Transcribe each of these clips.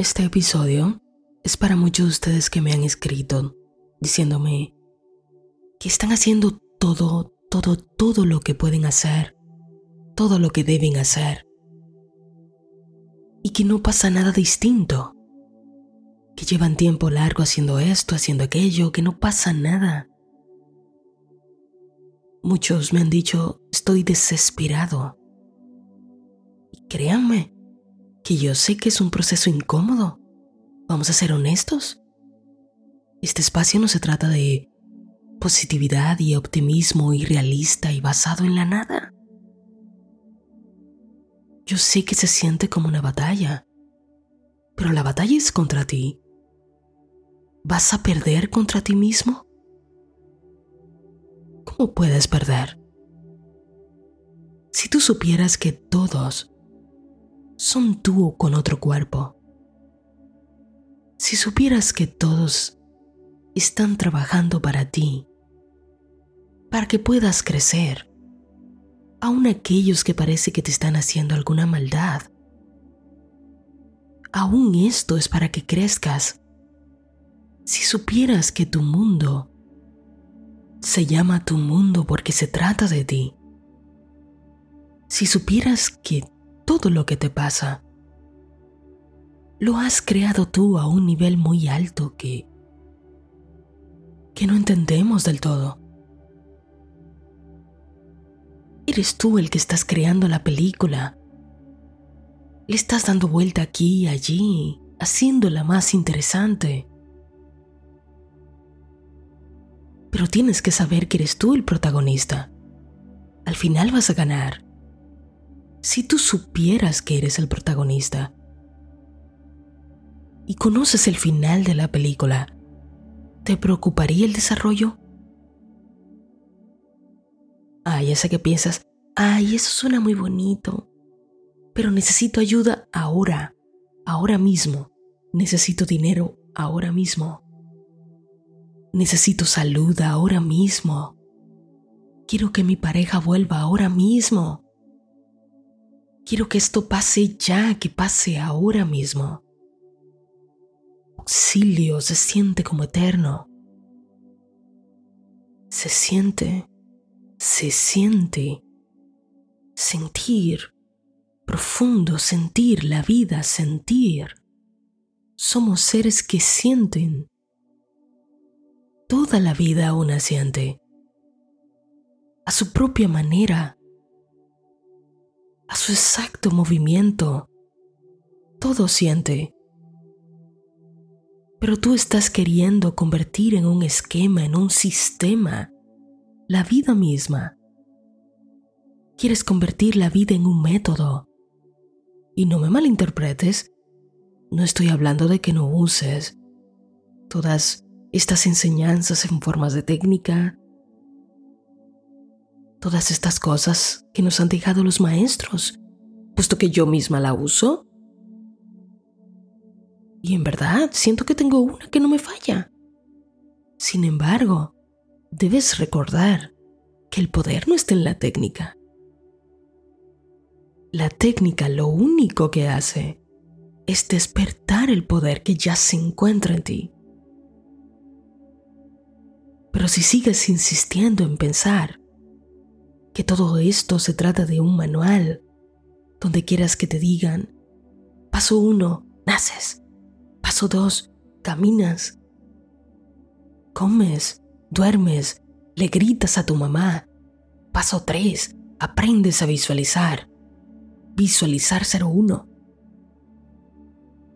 Este episodio es para muchos de ustedes que me han escrito diciéndome que están haciendo todo, todo, todo lo que pueden hacer, todo lo que deben hacer, y que no pasa nada distinto, que llevan tiempo largo haciendo esto, haciendo aquello, que no pasa nada. Muchos me han dicho, estoy desesperado. Y créanme, que yo sé que es un proceso incómodo. Vamos a ser honestos. Este espacio no se trata de positividad y optimismo irrealista y basado en la nada. Yo sé que se siente como una batalla, pero la batalla es contra ti. ¿Vas a perder contra ti mismo? ¿Cómo puedes perder? Si tú supieras que todos son tú con otro cuerpo, si supieras que todos están trabajando para ti, para que puedas crecer, aun aquellos que parece que te están haciendo alguna maldad. Aún esto es para que crezcas. Si supieras que tu mundo se llama tu mundo porque se trata de ti. Si supieras que todo lo que te pasa lo has creado tú a un nivel muy alto que que no entendemos del todo. Eres tú el que estás creando la película. Le estás dando vuelta aquí y allí, haciéndola más interesante. Pero tienes que saber que eres tú el protagonista. Al final vas a ganar. Si tú supieras que eres el protagonista y conoces el final de la película, ¿te preocuparía el desarrollo? Ay, ya sé que piensas, ay, eso suena muy bonito, pero necesito ayuda ahora, ahora mismo. Necesito dinero ahora mismo. Necesito salud ahora mismo. Quiero que mi pareja vuelva ahora mismo. Quiero que esto pase ya, que pase ahora mismo. Auxilio se siente como eterno. Se siente se siente. Sentir, profundo sentir la vida, sentir. Somos seres que sienten. Toda la vida una siente. A su propia manera. Su exacto movimiento. Todo siente. Pero tú estás queriendo convertir en un esquema, en un sistema, la vida misma. Quieres convertir la vida en un método. Y no me malinterpretes, no estoy hablando de que no uses todas estas enseñanzas en formas de técnica, todas estas cosas que nos han dejado los maestros, puesto que yo misma la uso. Y en verdad siento que tengo una que no me falla. Sin embargo, debes recordar que el poder no está en la técnica. La técnica lo único que hace es despertar el poder que ya se encuentra en ti. Pero si sigues insistiendo en pensar que todo esto se trata de un manual donde quieras que te digan, paso uno, naces, paso dos, caminas, comes, duermes, le gritas a tu mamá. Paso 3. Aprendes a visualizar. Visualizar 01.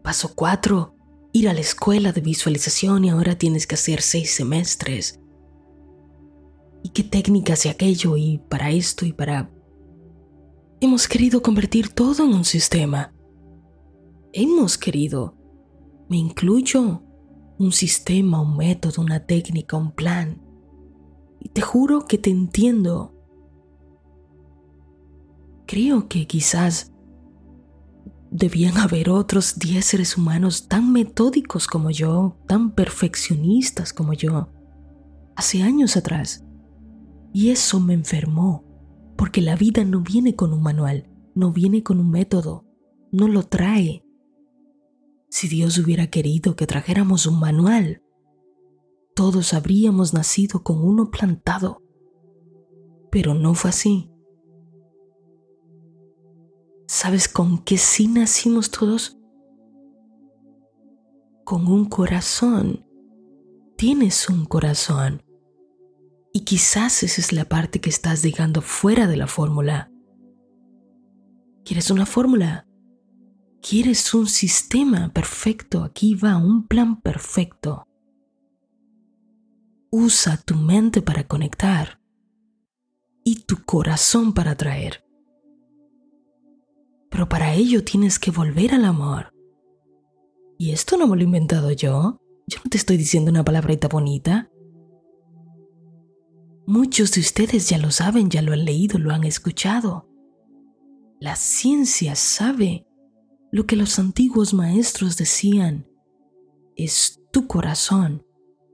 Paso 4. Ir a la escuela de visualización y ahora tienes que hacer 6 semestres. ¿Y qué técnicas y aquello y para esto y para... Hemos querido convertir todo en un sistema. Hemos querido. Me incluyo un sistema, un método, una técnica, un plan. Y te juro que te entiendo. Creo que quizás debían haber otros 10 seres humanos tan metódicos como yo, tan perfeccionistas como yo, hace años atrás. Y eso me enfermó, porque la vida no viene con un manual, no viene con un método, no lo trae Si Dios hubiera querido que trajéramos un manual, todos habríamos nacido con uno plantado. Pero no fue así. ¿Sabes con qué sí nacimos todos? Con un corazón. Tienes un corazón. Y quizás esa es la parte que estás dejando fuera de la fórmula. ¿Quieres una fórmula? ¿Quieres un sistema perfecto? Aquí va un plan perfecto. Usa tu mente para conectar y tu corazón para atraer. Pero para ello tienes que volver al amor. Y esto no me lo he inventado yo. Yo no te estoy diciendo una palabrita bonita. Muchos de ustedes ya lo saben, ya lo han leído, lo han escuchado. La ciencia sabe lo que los antiguos maestros decían. Es tu corazón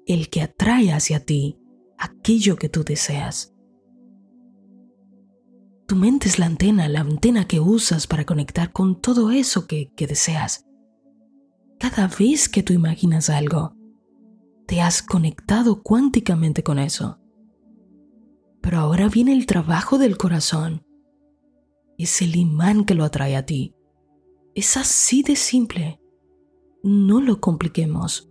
el que atrae hacia ti aquello que tú deseas. Tu mente es la antena, la antena que usas para conectar con todo eso que, deseas. Cada vez que tú imaginas algo, te has conectado cuánticamente con eso. Pero ahora viene el trabajo del corazón. Es el imán que lo atrae a ti. Es así de simple. No lo compliquemos.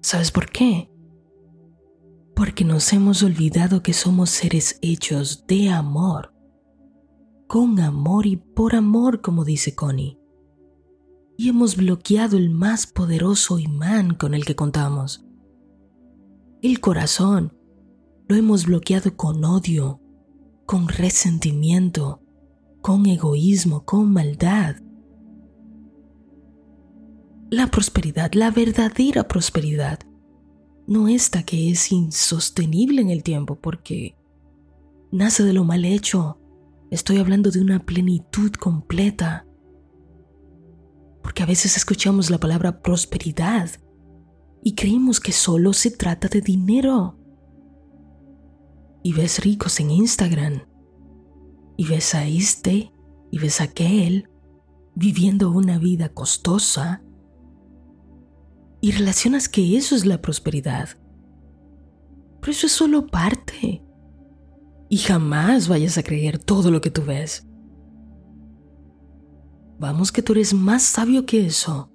¿Sabes por qué? Porque nos hemos olvidado que somos seres hechos de amor. Con amor y por amor, como dice Connie. Y hemos bloqueado el más poderoso imán con el que contamos. El corazón lo hemos bloqueado con odio, con resentimiento, con egoísmo, con maldad. La prosperidad, la verdadera prosperidad, no esta que es insostenible en el tiempo porque nace de lo mal hecho. Estoy hablando de una plenitud completa. Porque a veces escuchamos la palabra prosperidad y creemos que solo se trata de dinero. Y ves ricos en Instagram y ves a este y ves a aquel viviendo una vida costosa y relacionas que eso es la prosperidad. Pero eso es solo parte. Y jamás vayas a creer todo lo que tú ves. Vamos que tú eres más sabio que eso.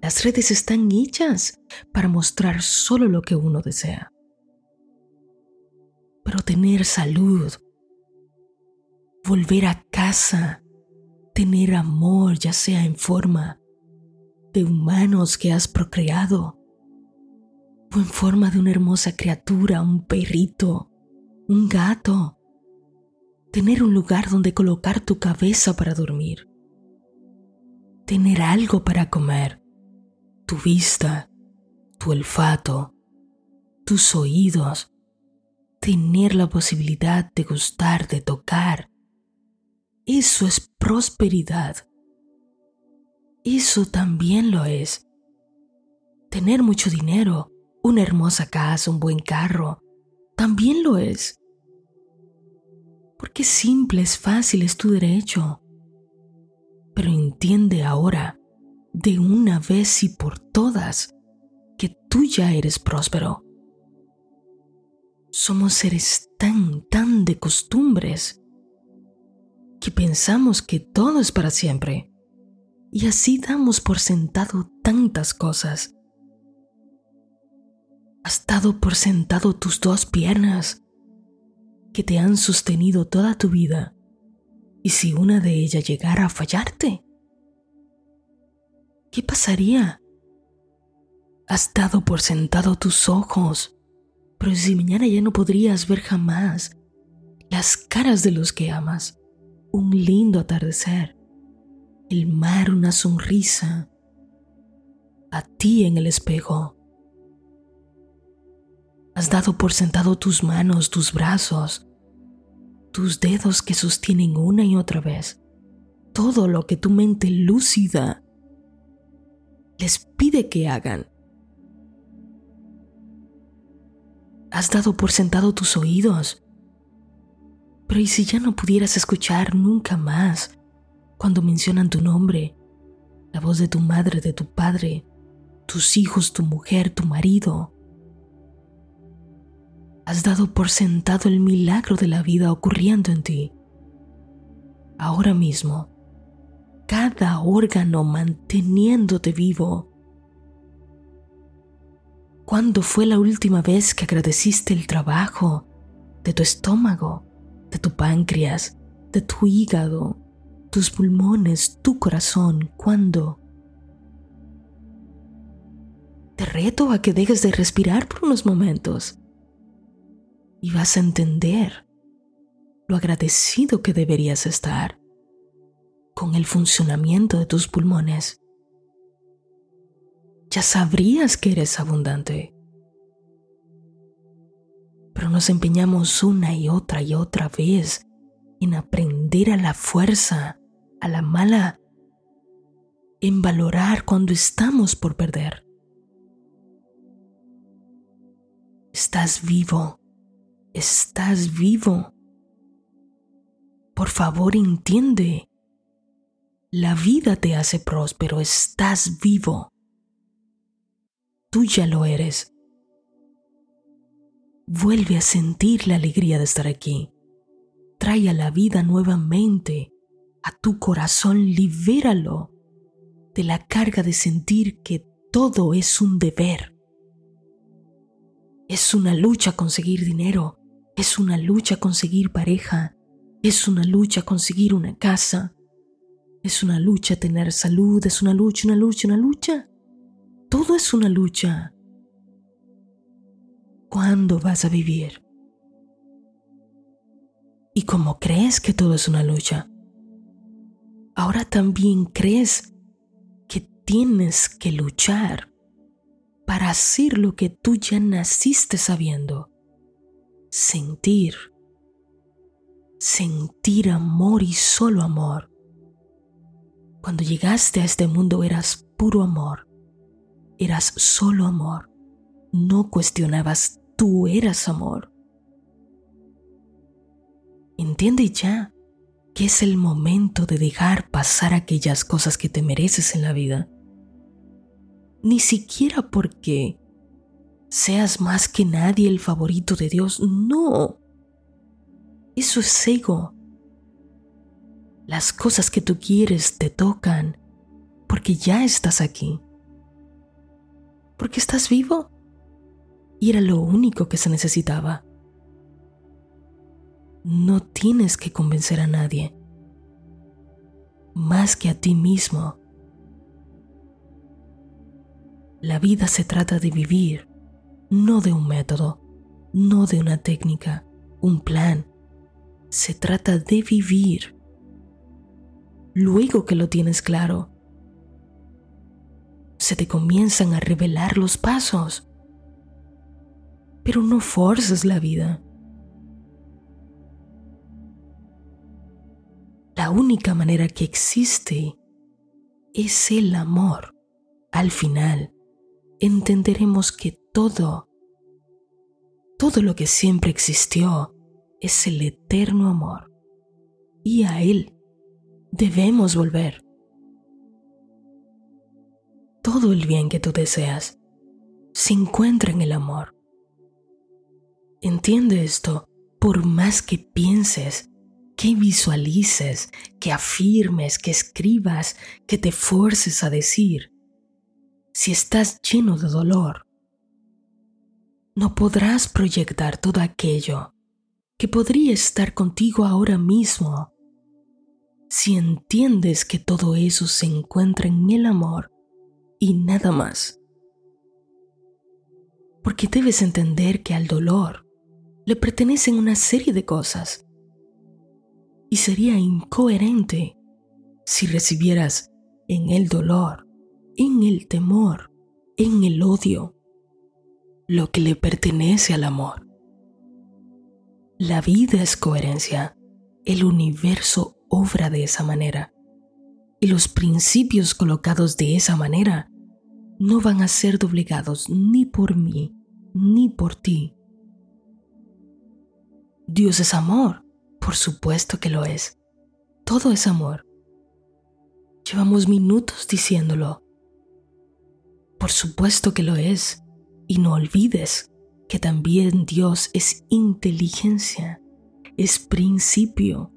Las redes están hechas para mostrar solo lo que uno desea. Pero tener salud, volver a casa, tener amor, ya sea en forma de humanos que has procreado, o en forma de una hermosa criatura, un perrito, un gato, tener un lugar donde colocar tu cabeza para dormir, tener algo para comer, tu vista, tu olfato, tus oídos, tener la posibilidad de gustar, de tocar, eso es prosperidad. Eso también lo es. Tener mucho dinero, una hermosa casa, un buen carro, también lo es. Porque simple, es fácil, es tu derecho. Pero entiende ahora, de una vez y por todas, que tú ya eres próspero. Somos seres tan, tan de costumbres que pensamos que todo es para siempre y así damos por sentado tantas cosas. Has dado por sentado tus dos piernas que te han sostenido toda tu vida y si una de ellas llegara a fallarte, ¿qué pasaría? Has dado por sentado tus ojos, pero si mañana ya no podrías ver jamás las caras de los que amas, un lindo atardecer, el mar una sonrisa, a ti en el espejo. Has dado por sentado tus manos, tus brazos, tus dedos que sostienen una y otra vez todo lo que tu mente lúcida les pide que hagan. Has dado por sentado tus oídos, pero ¿y si ya no pudieras escuchar nunca más cuando mencionan tu nombre? la voz de tu madre, de tu padre, tus hijos, tu mujer, tu marido. Has dado por sentado el milagro de la vida ocurriendo en ti. Ahora mismo, cada órgano manteniéndote vivo. ¿Cuándo fue la última vez que agradeciste el trabajo de tu estómago, de tu páncreas, de tu hígado, tus pulmones, tu corazón? ¿Cuándo? Te reto a que dejes de respirar por unos momentos y vas a entender lo agradecido que deberías estar con el funcionamiento de tus pulmones. Ya sabrías que eres abundante. Pero nos empeñamos una y otra y otra vez en aprender a la fuerza, a la mala, en valorar cuando estamos por perder. Estás vivo estás vivo. Por favor, entiende. La vida te hace próspero, estás vivo. Tú ya lo eres. Vuelve a sentir la alegría de estar aquí. Trae a la vida nuevamente a tu corazón, libéralo de la carga de sentir que todo es un deber. Es una lucha conseguir dinero, es una lucha conseguir pareja, es una lucha conseguir una casa, es una lucha tener salud, es una lucha, una lucha, una lucha. Todo es una lucha. ¿Cuándo vas a vivir? Y como crees que todo es una lucha, ahora también crees que tienes que luchar para hacer lo que tú ya naciste sabiendo sentir, sentir amor y solo amor. Cuando llegaste a este mundo eras puro amor, eras solo amor, no cuestionabas, tú eras amor. Entiende ya que es el momento de dejar pasar aquellas cosas que te mereces en la vida. Ni siquiera porque seas más que nadie el favorito de Dios. No. Eso es ego. Las cosas que tú quieres te tocan porque ya estás aquí. Porque estás vivo. Y era lo único que se necesitaba. No tienes que convencer a nadie. Más que a ti mismo. La vida se trata de vivir no de un método, no de una técnica, un plan. Se trata de vivir. Luego que lo tienes claro, se te comienzan a revelar los pasos. Pero no forces la vida. La única manera que existe es el amor. Al final, entenderemos que todo, todo lo que siempre existió es el eterno amor. Y a Él debemos volver. Todo el bien que tú deseas se encuentra en el amor. Entiende esto, por más que pienses, que visualices, que afirmes, que escribas, que te fuerces a decir, si estás lleno de dolor, no podrás proyectar todo aquello que podría estar contigo ahora mismo si entiendes que todo eso se encuentra en el amor y nada más. Porque debes entender que al dolor le pertenecen una serie de cosas y sería incoherente si recibieras en el dolor, en el temor, en el odio, lo que le pertenece al amor. La vida es coherencia, el universo obra de esa manera y los principios colocados de esa manera no van a ser doblegados ni por mí ni por ti. Dios es amor, por supuesto que lo es. Todo es amor. Llevamos minutos diciéndolo. Por supuesto que lo es. Y no olvides que también Dios es inteligencia, es principio.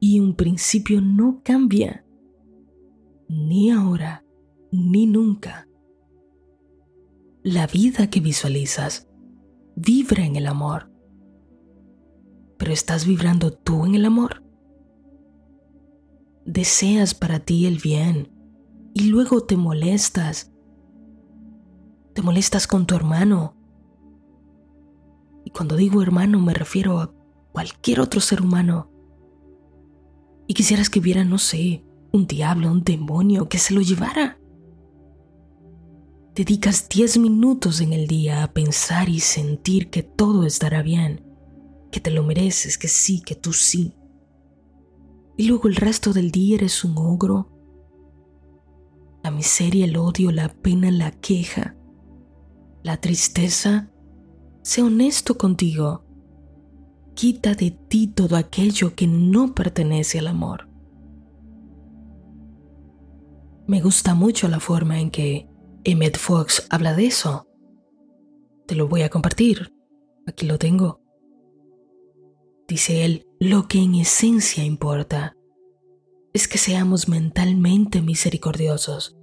Y un principio no cambia. Ni ahora, ni nunca. La vida que visualizas vibra en el amor. Pero ¿estás vibrando tú en el amor? Deseas para ti el bien y luego te molestas. Te molestas con tu hermano. Y cuando digo hermano me refiero a cualquier otro ser humano. Y quisieras que hubiera, no sé, un diablo, un demonio que se lo llevara. Dedicas 10 minutos en el día a pensar y sentir que todo estará bien, que te lo mereces, que sí, que tú sí. Y luego el resto del día eres un ogro. La miseria, el odio, la pena, la queja, la tristeza. Sé honesto contigo. Quita de ti todo aquello que no pertenece al amor. Me gusta mucho la forma en que Emmett Fox habla de eso. Te lo voy a compartir. Aquí lo tengo. Dice él, lo que en esencia importa es que seamos mentalmente misericordiosos.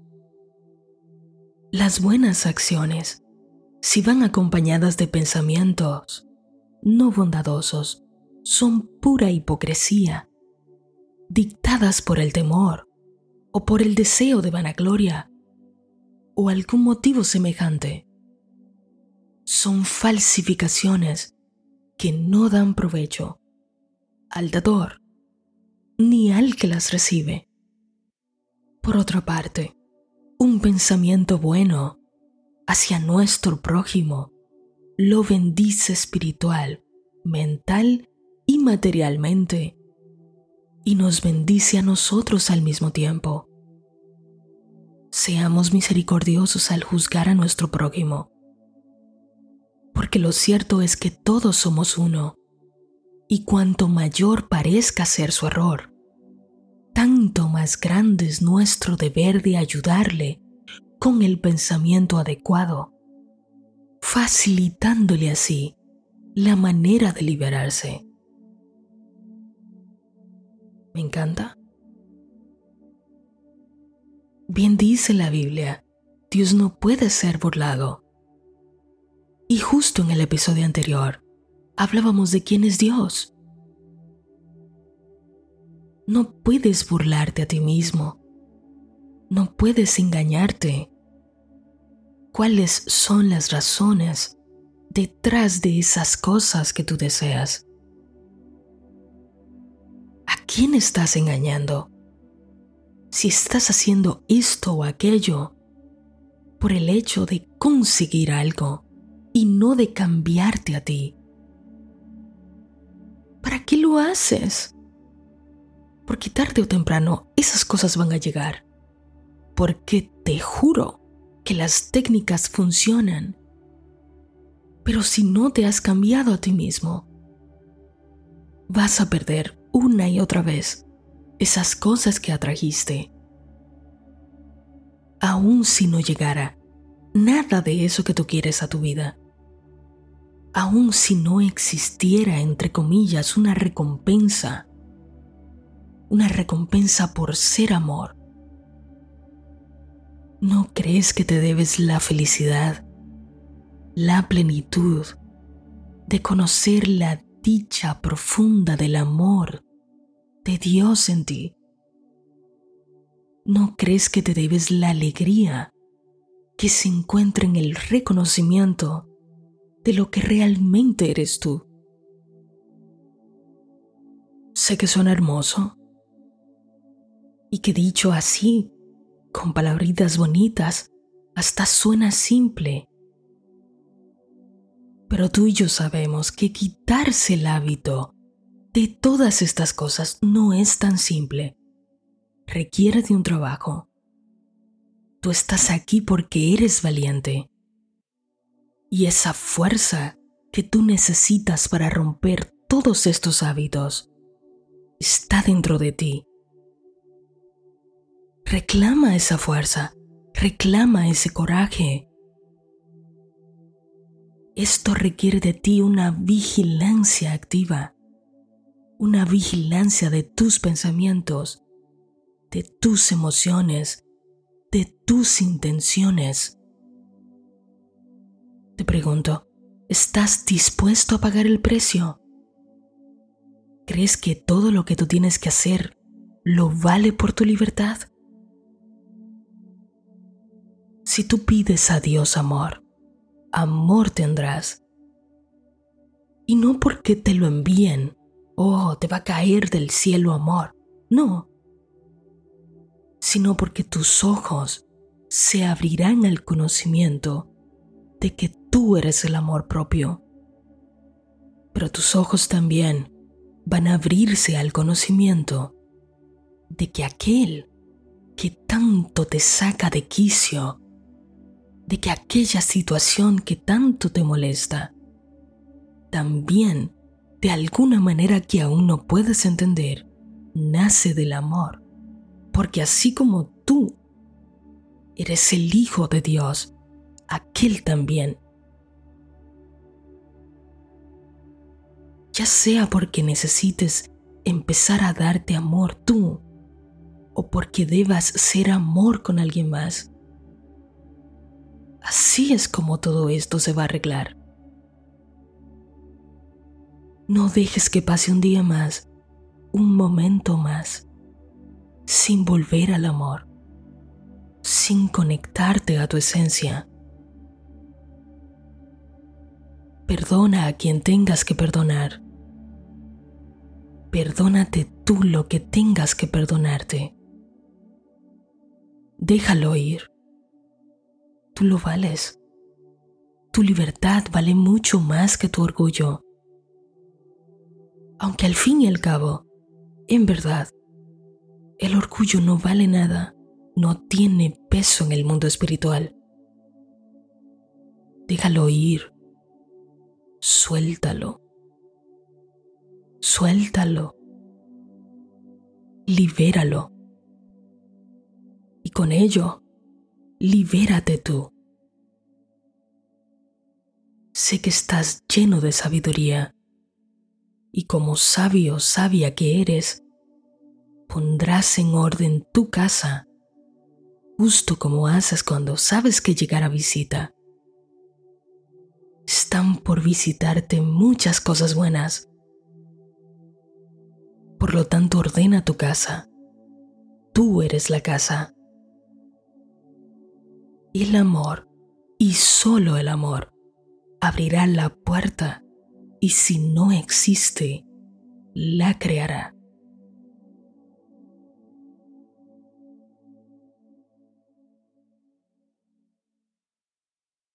Las buenas acciones, si van acompañadas de pensamientos no bondadosos, son pura hipocresía, dictadas por el temor o por el deseo de vanagloria o algún motivo semejante. Son falsificaciones que no dan provecho al dador ni al que las recibe. Por otra parte, un pensamiento bueno hacia nuestro prójimo lo bendice espiritual, mental y materialmente, y nos bendice a nosotros al mismo tiempo. Seamos misericordiosos al juzgar a nuestro prójimo, porque lo cierto es que todos somos uno, y cuanto mayor parezca ser su error, tanto más grande es nuestro deber de ayudarle con el pensamiento adecuado, facilitándole así la manera de liberarse. Me encanta. Bien dice la Biblia, Dios no puede ser burlado. Y justo en el episodio anterior, hablábamos de quién es Dios. No puedes burlarte a ti mismo. No puedes engañarte. ¿Cuáles son las razones detrás de esas cosas que tú deseas? ¿A quién estás engañando? Si estás haciendo esto o aquello por el hecho de conseguir algo y no de cambiarte a ti. ¿Para qué lo haces? Porque tarde o temprano esas cosas van a llegar. Porque te juro que las técnicas funcionan. Pero si no te has cambiado a ti mismo, vas a perder una y otra vez esas cosas que atrajiste. Aun si no llegara nada de eso que tú quieres a tu vida, aun si no existiera, entre comillas, una recompensa, una recompensa por ser amor, ¿no crees que te debes la felicidad, la plenitud de conocer la dicha profunda del amor de Dios en ti. ¿No crees que te debes la alegría que se encuentra en el reconocimiento de lo que realmente eres tú? Sé que suena hermoso y que dicho así, con palabritas bonitas, hasta suena simple. Pero tú y yo sabemos que quitarse el hábito de todas estas cosas no es tan simple. Requiere de un trabajo. Tú estás aquí porque eres valiente. Y esa fuerza que tú necesitas para romper todos estos hábitos está dentro de ti. Reclama esa fuerza, reclama ese coraje. Esto requiere de ti una vigilancia activa, una vigilancia de tus pensamientos, de tus emociones, de tus intenciones. Te pregunto, ¿estás dispuesto a pagar el precio? ¿Crees que todo lo que tú tienes que hacer lo vale por tu libertad? Si tú pides a Dios amor, amor tendrás. Y no porque te lo envíen, oh, te va a caer del cielo amor. No, sino porque tus ojos se abrirán al conocimiento de que tú eres el amor propio. Pero tus ojos también van a abrirse al conocimiento de que aquel que tanto te saca de quicio, de que aquella situación que tanto te molesta, también, de alguna manera que aún no puedes entender, nace del amor porque así como tú eres el Hijo de Dios, aquel también. Ya sea porque necesites empezar a darte amor tú, o porque debas ser amor con alguien más. Así es como todo esto se va a arreglar. No dejes que pase un día más, un momento más, sin volver al amor, sin conectarte a tu esencia. Perdona a quien tengas que perdonar. Perdónate tú lo que tengas que perdonarte. Déjalo ir. Tú lo vales. Tu libertad vale mucho más que tu orgullo. Aunque al fin y al cabo, en verdad, el orgullo no vale nada, no tiene peso en el mundo espiritual. Déjalo ir, suéltalo, suéltalo, libéralo. Y con ello, libérate tú. Sé que estás lleno de sabiduría y como sabio, sabia que eres, pondrás en orden tu casa, justo como haces cuando sabes que llegará visita. Están por visitarte muchas cosas buenas. Por lo tanto, ordena tu casa. Tú eres la casa. El amor, y solo el amor, abrirá la puerta y si no existe, la creará.